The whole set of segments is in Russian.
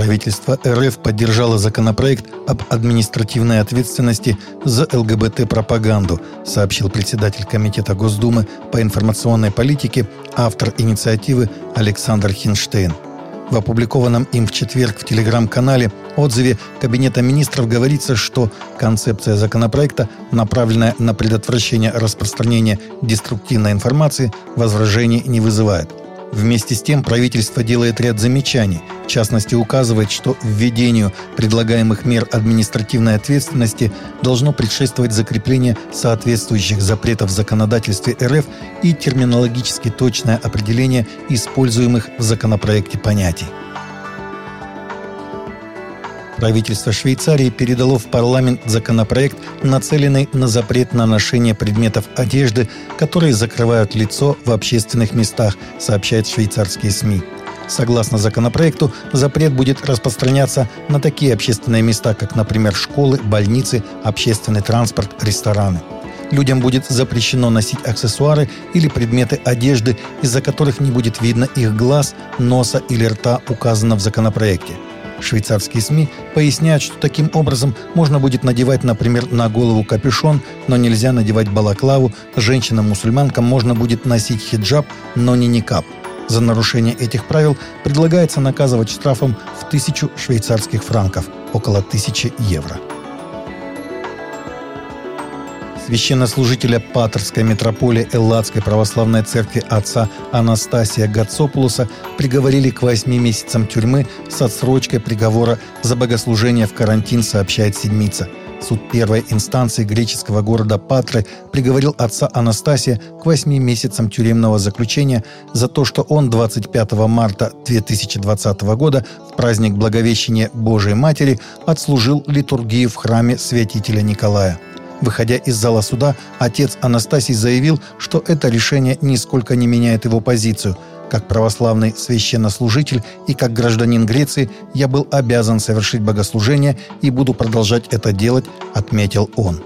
Правительство РФ поддержало законопроект об административной ответственности за ЛГБТ-пропаганду, сообщил председатель Комитета Госдумы по информационной политике, автор инициативы Александр Хинштейн. В опубликованном им в четверг в телеграм-канале отзыве Кабинета министров говорится, что концепция законопроекта, направленная на предотвращение распространения деструктивной информации, возражений не вызывает. Вместе с тем правительство делает ряд замечаний, в частности указывает, что введению предлагаемых мер административной ответственности должно предшествовать закрепление соответствующих запретов в законодательстве РФ и терминологически точное определение используемых в законопроекте понятий. Правительство Швейцарии передало в парламент законопроект, нацеленный на запрет на ношение предметов одежды, которые закрывают лицо в общественных местах, сообщают швейцарские СМИ. Согласно законопроекту, запрет будет распространяться на такие общественные места, как, например, школы, больницы, общественный транспорт, рестораны. Людям будет запрещено носить аксессуары или предметы одежды, из-за которых не будет видно их глаз, носа или рта, указано в законопроекте – Швейцарские СМИ поясняют, что таким образом можно будет надевать, например, на голову капюшон, но нельзя надевать балаклаву, женщинам-мусульманкам можно будет носить хиджаб, но не никап. За нарушение этих правил предлагается наказывать штрафом в тысячу швейцарских франков, около тысячи евро священнослужителя Патерской митрополии Элладской православной церкви отца Анастасия Гацопулуса приговорили к восьми месяцам тюрьмы с отсрочкой приговора за богослужение в карантин, сообщает «Седмица». Суд первой инстанции греческого города Патры приговорил отца Анастасия к восьми месяцам тюремного заключения за то, что он 25 марта 2020 года в праздник Благовещения Божией Матери отслужил литургию в храме святителя Николая. Выходя из зала суда, отец Анастасий заявил, что это решение нисколько не меняет его позицию. Как православный священнослужитель и как гражданин Греции я был обязан совершить богослужение и буду продолжать это делать, отметил он.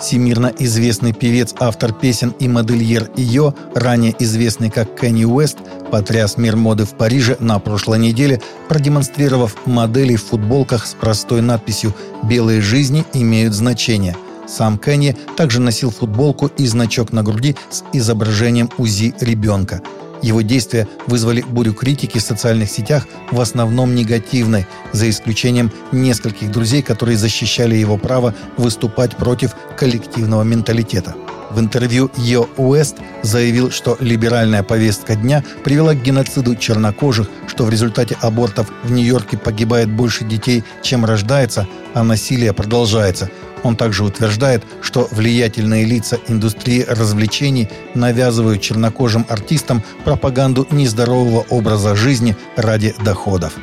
Всемирно известный певец, автор песен и модельер Йо, ранее известный как Кенни Уэст, потряс мир моды в Париже на прошлой неделе, продемонстрировав модели в футболках с простой надписью «Белые жизни имеют значение». Сам Кенни также носил футболку и значок на груди с изображением УЗИ ребенка – его действия вызвали бурю критики в социальных сетях, в основном негативной, за исключением нескольких друзей, которые защищали его право выступать против коллективного менталитета. В интервью Йо Уэст заявил, что либеральная повестка дня привела к геноциду чернокожих, что в результате абортов в Нью-Йорке погибает больше детей, чем рождается, а насилие продолжается – он также утверждает, что влиятельные лица индустрии развлечений навязывают чернокожим артистам пропаганду нездорового образа жизни ради доходов.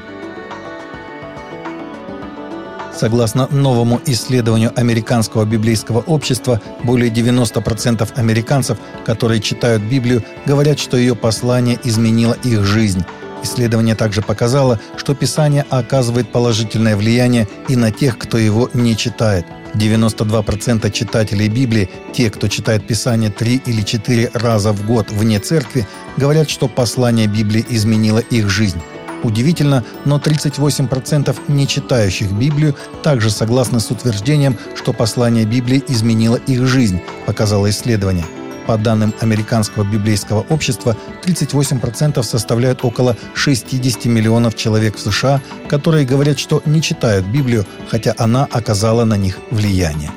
Согласно новому исследованию Американского библейского общества, более 90% американцев, которые читают Библию, говорят, что ее послание изменило их жизнь. Исследование также показало, что Писание оказывает положительное влияние и на тех, кто его не читает – 92% читателей Библии, те, кто читает Писание три или четыре раза в год вне церкви, говорят, что послание Библии изменило их жизнь. Удивительно, но 38% не читающих Библию также согласны с утверждением, что послание Библии изменило их жизнь, показало исследование – по данным Американского библейского общества, 38% составляют около 60 миллионов человек в США, которые говорят, что не читают Библию, хотя она оказала на них влияние.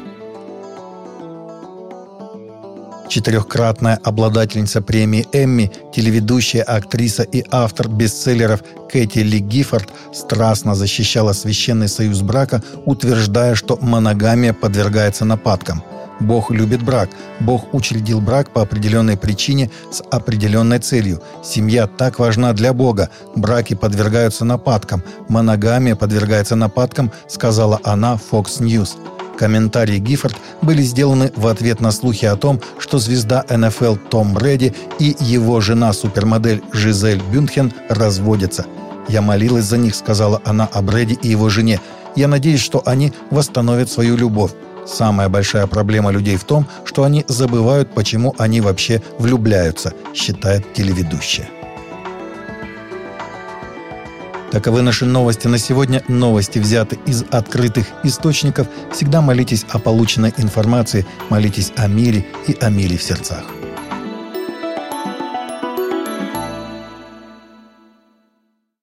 Четырехкратная обладательница премии «Эмми», телеведущая, актриса и автор бестселлеров Кэти Ли Гиффорд страстно защищала Священный союз брака, утверждая, что моногамия подвергается нападкам – Бог любит брак. Бог учредил брак по определенной причине с определенной целью. Семья так важна для Бога. Браки подвергаются нападкам. Моногамия подвергается нападкам, сказала она Fox News. Комментарии Гиффорд были сделаны в ответ на слухи о том, что звезда НФЛ Том Брэди и его жена-супермодель Жизель Бюнхен разводятся. «Я молилась за них», — сказала она о Брэди и его жене. «Я надеюсь, что они восстановят свою любовь. Самая большая проблема людей в том, что они забывают, почему они вообще влюбляются, считает телеведущая. Таковы наши новости на сегодня. Новости взяты из открытых источников. Всегда молитесь о полученной информации, молитесь о мире и о мире в сердцах.